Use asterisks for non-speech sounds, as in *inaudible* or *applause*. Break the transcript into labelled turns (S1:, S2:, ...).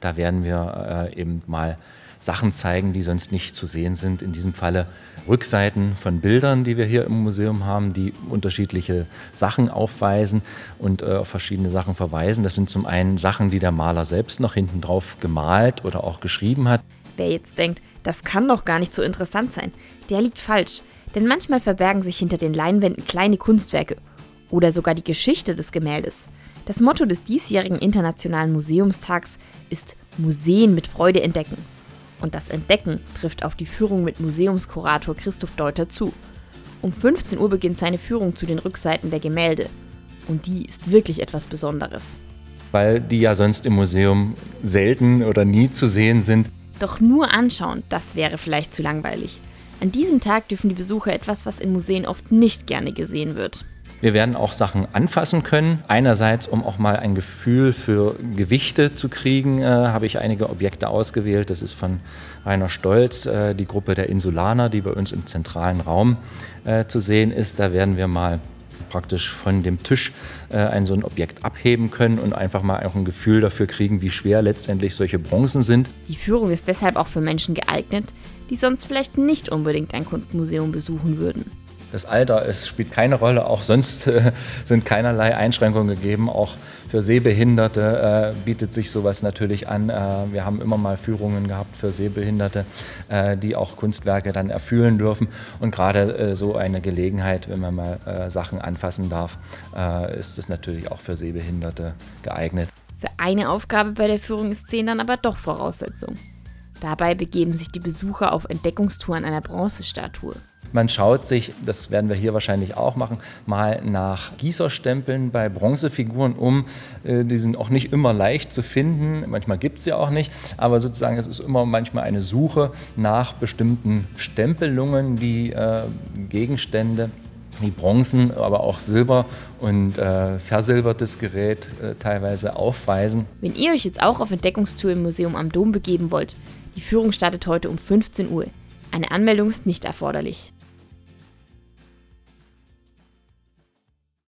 S1: Da werden wir äh, eben mal Sachen zeigen, die sonst nicht zu sehen sind. In diesem Falle Rückseiten von Bildern, die wir hier im Museum haben, die unterschiedliche Sachen aufweisen und äh, auf verschiedene Sachen verweisen. Das sind zum einen Sachen, die der Maler selbst noch hinten drauf gemalt oder auch geschrieben hat.
S2: Wer jetzt denkt, das kann doch gar nicht so interessant sein, der liegt falsch. Denn manchmal verbergen sich hinter den Leinwänden kleine Kunstwerke oder sogar die Geschichte des Gemäldes. Das Motto des diesjährigen Internationalen Museumstags ist Museen mit Freude entdecken. Und das Entdecken trifft auf die Führung mit Museumskurator Christoph Deuter zu. Um 15 Uhr beginnt seine Führung zu den Rückseiten der Gemälde. Und die ist wirklich etwas Besonderes.
S1: Weil die ja sonst im Museum selten oder nie zu sehen sind.
S2: Doch nur anschauen, das wäre vielleicht zu langweilig. An diesem Tag dürfen die Besucher etwas, was in Museen oft nicht gerne gesehen wird.
S1: Wir werden auch Sachen anfassen können. Einerseits, um auch mal ein Gefühl für Gewichte zu kriegen, äh, habe ich einige Objekte ausgewählt. Das ist von Rainer Stolz, äh, die Gruppe der Insulaner, die bei uns im zentralen Raum äh, zu sehen ist. Da werden wir mal praktisch von dem Tisch äh, ein so ein Objekt abheben können und einfach mal auch ein Gefühl dafür kriegen, wie schwer letztendlich solche Bronzen sind.
S2: Die Führung ist deshalb auch für Menschen geeignet, die sonst vielleicht nicht unbedingt ein Kunstmuseum besuchen würden.
S1: Das Alter es spielt keine Rolle, auch sonst *laughs* äh, sind keinerlei Einschränkungen gegeben. Auch für Sehbehinderte äh, bietet sich sowas natürlich an. Äh, wir haben immer mal Führungen gehabt für Sehbehinderte, äh, die auch Kunstwerke dann erfüllen dürfen. Und gerade äh, so eine Gelegenheit, wenn man mal äh, Sachen anfassen darf, ist es natürlich auch für Sehbehinderte geeignet.
S2: Für eine Aufgabe bei der Führung ist Sehen dann aber doch Voraussetzung. Dabei begeben sich die Besucher auf Entdeckungstour an einer Bronzestatue.
S1: Man schaut sich, das werden wir hier wahrscheinlich auch machen, mal nach Gießerstempeln bei Bronzefiguren um. Äh, die sind auch nicht immer leicht zu finden, manchmal gibt es sie auch nicht, aber sozusagen es ist immer manchmal eine Suche nach bestimmten Stempelungen, die äh, Gegenstände wie Bronzen, aber auch Silber und äh, versilbertes Gerät äh, teilweise aufweisen.
S2: Wenn ihr euch jetzt auch auf Entdeckungstour im Museum am Dom begeben wollt, die Führung startet heute um 15 Uhr. Eine Anmeldung ist nicht erforderlich.